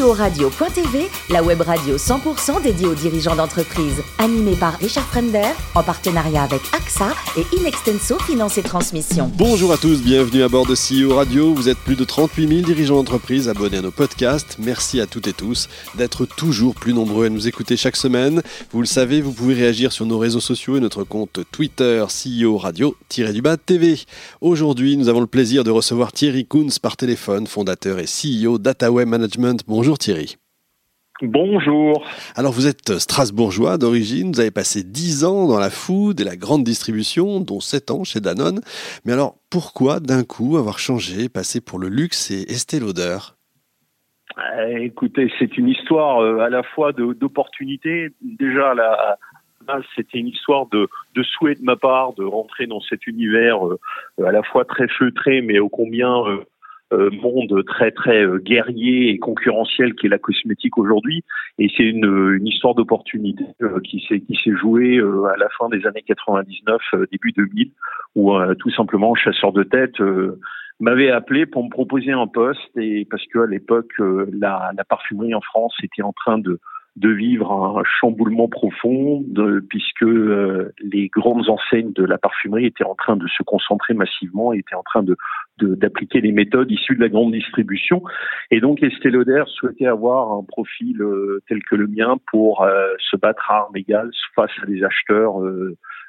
CEO-radio.tv, la web radio 100% dédiée aux dirigeants d'entreprise. Animée par Richard Fremder, en partenariat avec AXA et Inextenso Finance et Transmission. Bonjour à tous, bienvenue à bord de CEO Radio. Vous êtes plus de 38 000 dirigeants d'entreprise abonnés à nos podcasts. Merci à toutes et tous d'être toujours plus nombreux à nous écouter chaque semaine. Vous le savez, vous pouvez réagir sur nos réseaux sociaux et notre compte Twitter CEO Radio-du-bas TV. Aujourd'hui, nous avons le plaisir de recevoir Thierry Kunz par téléphone, fondateur et CEO d'Ataway Management. Bonjour Thierry. Bonjour. Alors vous êtes strasbourgeois d'origine, vous avez passé 10 ans dans la food et la grande distribution, dont 7 ans chez Danone. Mais alors pourquoi d'un coup avoir changé, passer pour le luxe et Estée Lauder? Euh, Écoutez, c'est une histoire euh, à la fois d'opportunité. Déjà, c'était une histoire de, de, souhait de ma part de rentrer dans cet univers euh, à la fois très feutré, mais ô combien euh, monde très très euh, guerrier et concurrentiel qui est la cosmétique aujourd'hui. Et c'est une, une histoire d'opportunité euh, qui s'est qui s'est jouée à la fin des années 99, début 2000, où tout simplement chasseur de tête m'avait appelé pour me proposer un poste et parce que à l'époque la, la parfumerie en France était en train de de vivre un chamboulement profond, puisque euh, les grandes enseignes de la parfumerie étaient en train de se concentrer massivement, étaient en train de d'appliquer les méthodes issues de la grande distribution. Et donc Estée Lauder souhaitait avoir un profil euh, tel que le mien pour euh, se battre à armes égales face à des acheteurs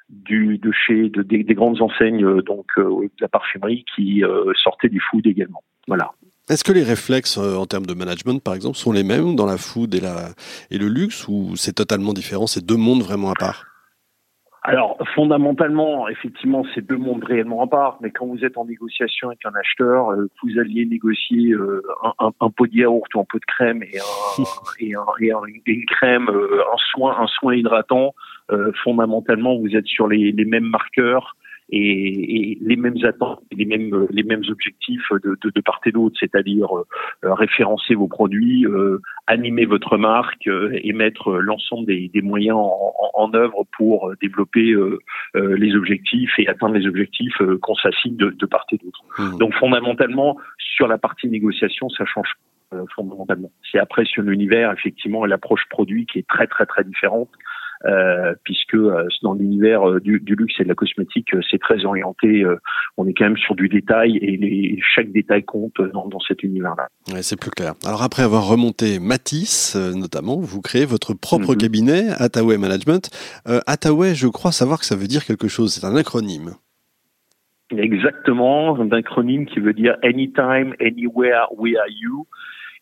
du, de chez de, des, des, grandes enseignes donc de la parfumerie qui sortaient du food également. Voilà. Est-ce que les réflexes euh, en termes de management, par exemple, sont les mêmes dans la food et, la, et le luxe ou c'est totalement différent C'est deux mondes vraiment à part? Alors fondamentalement, effectivement, c'est deux mondes réellement à part. Mais quand vous êtes en négociation avec un acheteur, euh, vous alliez négocier euh, un, un, pot de yaourt ou un pot de crème et, un, et, un, et, une crème, un soin, un soin hydratant. fondamentalement, vous êtes sur les, les mêmes marqueurs et, et, les mêmes attentes, les mêmes les mêmes objectifs de, de, de part et d'autre, c'est-à-dire euh, référencer vos produits, euh, animer votre marque euh, et mettre l'ensemble des, des, moyens en, en, œuvre pour développer les objectifs et atteindre les objectifs qu'on s'assigne de, de, part et d'autre. Mmh. Donc fondamentalement, sur la partie négociation, ça change fondamentalement. C'est après sur l'univers, effectivement, l'approche produit qui est très très très différente. Euh, puisque euh, dans l'univers euh, du, du, luxe et de la cosmétique, c'est très orienté. on est quand même sur du détail et les, chaque détail compte dans, dans cet univers-là. Ouais, c'est plus clair. Alors après avoir remonté Matisse, notamment, vous créez votre propre mm-hmm. cabinet, Attaway Management. Euh, Attaway, je crois savoir que ça veut dire quelque chose. C'est un acronyme. Exactement, un acronyme qui veut dire Anytime, Anywhere, We Are You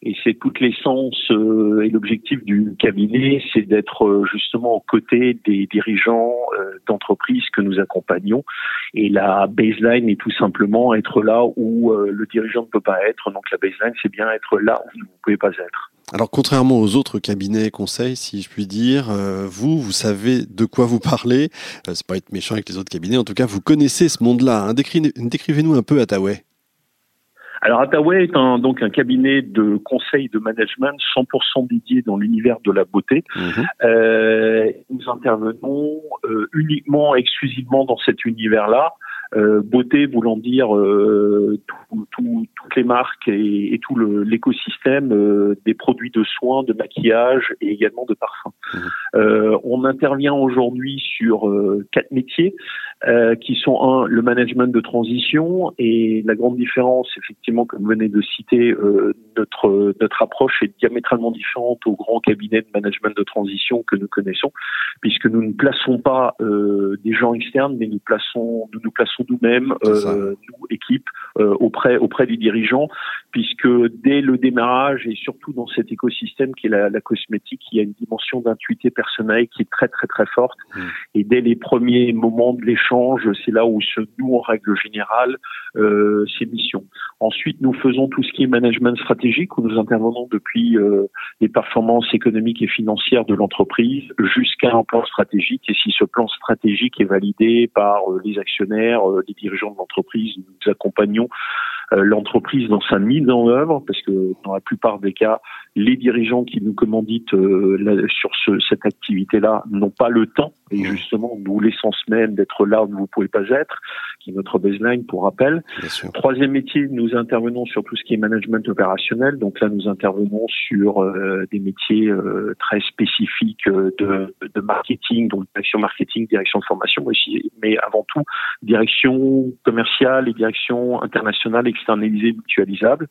et c'est toute l'essence euh, et l'objectif du cabinet, c'est d'être euh, justement aux côtés des dirigeants euh, d'entreprises que nous accompagnons. Et la baseline est tout simplement être là où le dirigeant ne peut pas être. Donc la baseline, c'est bien être là où vous ne pouvez pas être. Alors contrairement aux autres cabinets conseils, si je puis dire, vous, vous savez de quoi vous parlez. c'est pas être méchant avec les autres cabinets. En tout cas, vous connaissez ce monde-là. Hein. Décrivez-nous un peu Attaway. Alors Attaway est un, donc un cabinet de conseil de management 100% dédié dans l'univers de la beauté. Mhm. Euh, nous intervenons euh, uniquement, exclusivement dans cet univers-là. Euh, beauté voulant dire euh, tout, tout, toutes les marques et, et tout l'écosystème euh, des produits de soins, de maquillage et également de parfums. Mhm. Euh, on intervient aujourd'hui sur quatre métiers qui sont un le management de transition et la grande différence effectivement comme vous venez de citer notre notre approche est diamétralement différente au grand cabinet de management de transition que nous connaissons puisque nous ne plaçons pas des gens externes mais nous plaçons nous nous plaçons nous-mêmes, euh, nous, équipe, euh, auprès, auprès des dirigeants, puisque dès le démarrage et surtout dans cet écosystème qui est la, la cosmétique, il y a une dimension d'intuité personnelle qui est très très très forte. Mmh. Et dès les premiers moments de l'échange, c'est là où se noue en règle générale euh, ces missions. Ensuite, nous faisons tout ce qui est management stratégique, où nous intervenons depuis euh, les performances économiques et financières de l'entreprise jusqu'à un plan stratégique. Et si ce plan stratégique est validé par euh, les actionnaires, les dirigeants de l'entreprise, nous accompagnons l'entreprise dans sa mise en œuvre, parce que dans la plupart des cas, les dirigeants qui nous commanditent sur ce, cette activité-là n'ont pas le temps, et justement, d'où l'essence même d'être là où vous ne pouvez pas être, qui est notre baseline pour rappel. Troisième métier, nous intervenons sur tout ce qui est management opérationnel. Donc là, nous intervenons sur des métiers très spécifiques de, de marketing, donc direction marketing, direction de formation, aussi, mais avant tout direction commerciale et direction internationale externalisée mutualisable.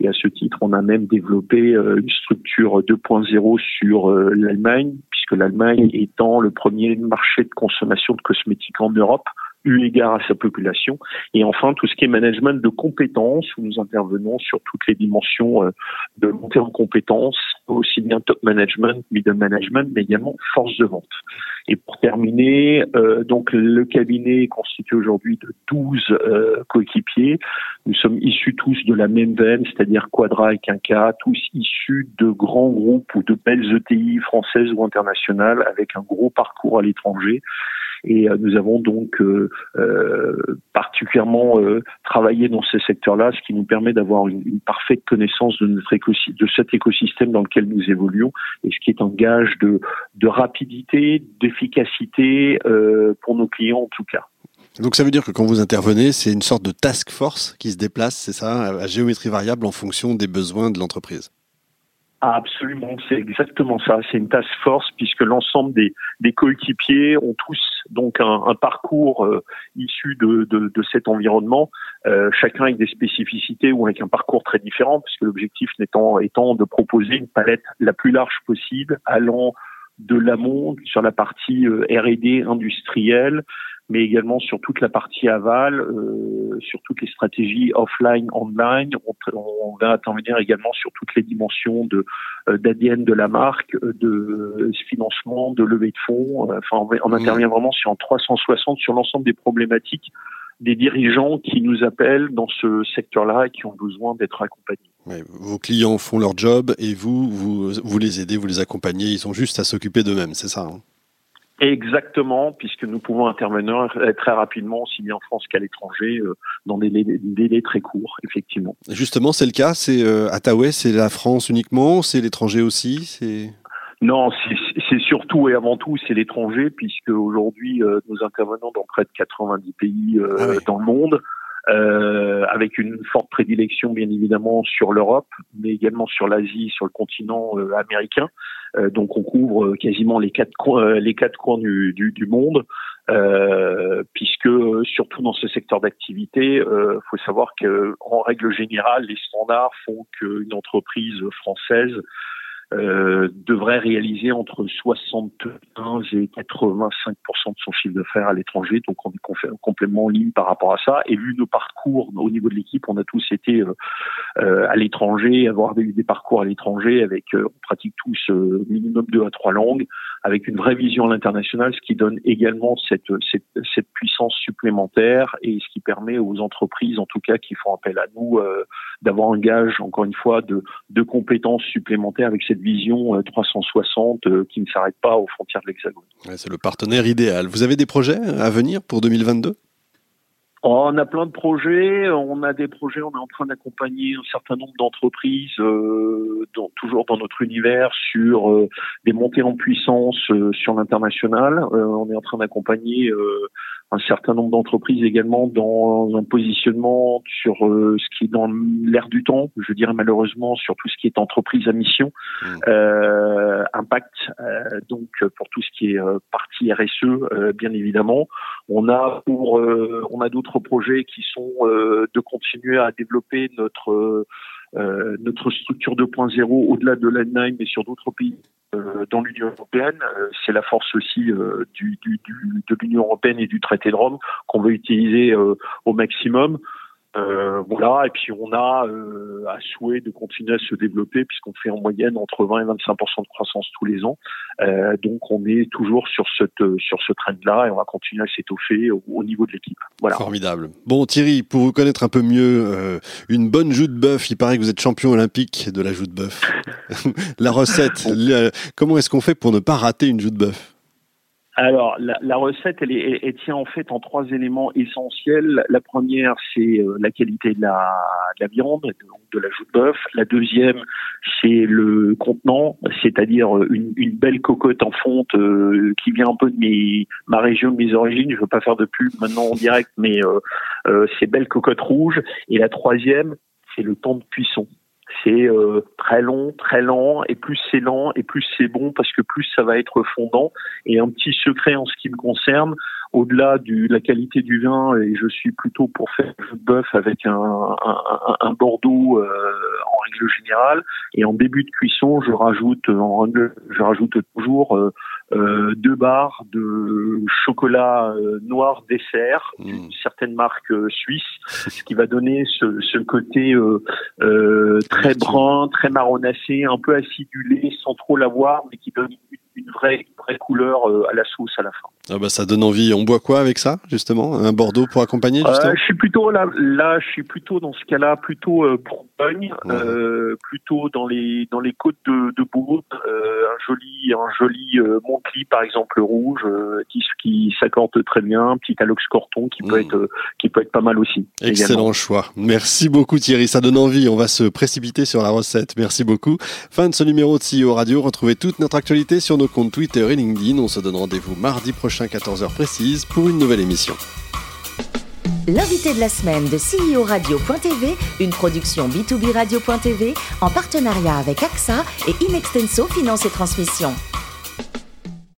Et à ce titre, on a même développé euh, une structure 2.0 sur euh, l'Allemagne, puisque l'Allemagne étant le premier marché de consommation de cosmétiques en Europe, eu égard à sa population. Et enfin, tout ce qui est management de compétences, où nous intervenons sur toutes les dimensions euh, de montée en compétences, aussi bien top management, middle management, mais également force de vente. Et pour terminer, euh, donc le cabinet est constitué aujourd'hui de 12 euh, coéquipiers. Nous sommes issus tous de la même veine, c'est-à-dire Quadra et Quinca, tous issus de grands groupes ou de belles ETI françaises ou internationales avec un gros parcours à l'étranger. Et euh, nous avons donc euh, euh, particulièrement travaillé dans ces secteurs-là, ce qui nous permet d'avoir une, parfaite connaissance de notre de cet écosystème dans lequel nous évoluons, et ce qui est un gage de rapidité, d'efficacité pour nos clients en tout cas. Donc ça veut dire que quand vous intervenez, c'est une sorte de task force qui se déplace, c'est ça, à géométrie variable en fonction des besoins de l'entreprise? Absolument, c'est exactement ça. C'est une task force puisque l'ensemble des, des coéquipiers ont tous donc un, un parcours euh, issu de, de, de, cet environnement, euh, chacun avec des spécificités ou avec un parcours très différent, puisque l'objectif étant, étant de proposer une palette la plus large possible, allant de l'amont sur la partie euh, R&D industrielle mais également sur toute la partie aval, euh, sur toutes les stratégies offline, online. On, on, va intervenir également sur toutes les dimensions de euh, d'ADN de la marque, de financement, de levée de fonds. Enfin, on, intervient mmh. vraiment sur en 360 sur l'ensemble des problématiques des dirigeants qui nous appellent dans ce secteur-là et qui ont besoin d'être accompagnés. vos clients font leur job et vous, vous, vous les aidez, vous les accompagnez. Ils sont juste à s'occuper d'eux-mêmes, c'est ça hein? Exactement, puisque nous pouvons intervenir très rapidement, aussi bien en France qu'à l'étranger, euh, dans des délais, très courts, effectivement. Justement, c'est le cas. C'est euh, c'est la France uniquement, c'est l'étranger aussi. C'est non, c'est surtout et avant tout c'est l'étranger, puisque aujourd'hui euh, nous intervenons dans près de 90 pays euh, ah dans le monde. Euh, avec une forte prédilection bien évidemment sur l'Europe, mais également sur l'Asie, sur le continent euh, américain. Euh, donc on couvre quasiment les quatre coins, les quatre coins du, du, du monde, puisque surtout dans ce secteur d'activité, il faut savoir que en règle générale, les standards font qu'une entreprise française euh, devrait réaliser entre 75 et 85% de son chiffre d'affaires à l'étranger. Donc on est complètement en ligne par rapport à ça. Et vu nos parcours au niveau de l'équipe, on a tous été euh, euh à l'étranger, avoir des, des, parcours à l'étranger avec, on pratique tous minimum deux à trois langues, avec une vraie vision à l'international, ce qui donne également cette, cette, cette, puissance supplémentaire et ce qui permet aux entreprises, en tout cas, qui font appel à nous, d'avoir un gage, encore une fois, de, de compétences supplémentaires avec cette vision 360 euh, euh, qui ne s'arrête pas aux frontières de l'Hexagone. c'est le partenaire idéal. Vous avez des projets à venir pour 2022 on a plein de projets. On a des projets. On est en train d'accompagner un certain nombre d'entreprises, euh, toujours dans notre univers, sur des montées en puissance sur l'international. on est en train d'accompagner un certain nombre d'entreprises également dans un positionnement sur euh, ce qui est dans l'air du temps, je dirais malheureusement sur tout ce qui est entreprise à mission, mmh. euh, impact euh, donc pour tout ce qui est euh, partie RSE bien évidemment. On a pour on a d'autres projets qui sont de continuer à développer notre notre structure 2.0 au-delà de l'Allemagne mais sur d'autres pays euh, dans l'Union européenne. Euh, c'est la force aussi euh, du, du, du, de l'Union européenne et du traité de Rome qu'on veut utiliser au maximum. Euh, voilà, et puis on a euh, à souhait de continuer à se développer puisqu'on fait en moyenne entre 20 et 25% de croissance tous les ans. Euh, donc on est toujours sur cette sur ce trend-là et on va continuer à s'étoffer au, niveau de l'équipe. Voilà. Formidable. Bon Thierry, pour vous connaître un peu mieux, euh, une bonne joue de bœuf. Il paraît que vous êtes champion olympique de la joue de bœuf. la recette. comment est-ce qu'on fait pour ne pas rater une joue de bœuf? Alors, la, recette, elle, est, tient en fait en trois éléments essentiels. La première, c'est euh, la qualité de la, de la viande, de la joue de bœuf. La deuxième, c'est le contenant, c'est-à-dire une, une, belle cocotte en fonte euh, qui vient un peu de ma région, de mes origines. Je veux pas faire de pub maintenant en direct, mais euh, euh, ces belles cocottes rouges. Et la troisième, c'est le temps de cuisson c'est euh, très long, très lent, et plus c'est lent, et plus c'est bon, parce que plus ça va être fondant. Et un petit secret en ce qui me concerne, au-delà de la qualité du vin, et je suis plutôt pour faire du bœuf avec un, un, un Bordeaux euh, en règle générale, et en début de cuisson, je rajoute, je rajoute toujours euh, euh, deux barres de chocolat euh, noir dessert mmh. d'une certaine marque euh, suisse, ce qui va donner ce, ce côté très brun, très marronassé, un peu acidulé, sans trop l'avoir, mais qui donne une vraie, vraie couleur à la sauce à la fin. Ah bah ça donne envie. On boit quoi avec ça justement? Un Bordeaux pour accompagner justement? Je suis plutôt là, là, je suis plutôt dans ce cas-là plutôt euh, Bourgogne, plutôt dans les dans les côtes de, de Bourgogne, un joli un joli Montcli par exemple rouge, qui qui s'accorde très bien, petit Alox Corton qui peut être qui peut être pas mal aussi. Excellent choix. Merci beaucoup Thierry, ça donne envie. On va se précipiter sur la recette. Merci beaucoup. Fin de ce numéro de CEO Radio. Retrouvez toute notre actualité sur nos comptes Twitter et LinkedIn. On se donne rendez-vous mardi prochain 14h précise pour une nouvelle émission. L'invité de la semaine de CEO Radio.tv, une production B2B Radio.tv en partenariat avec AXA et Inextenso Finance et Transmission.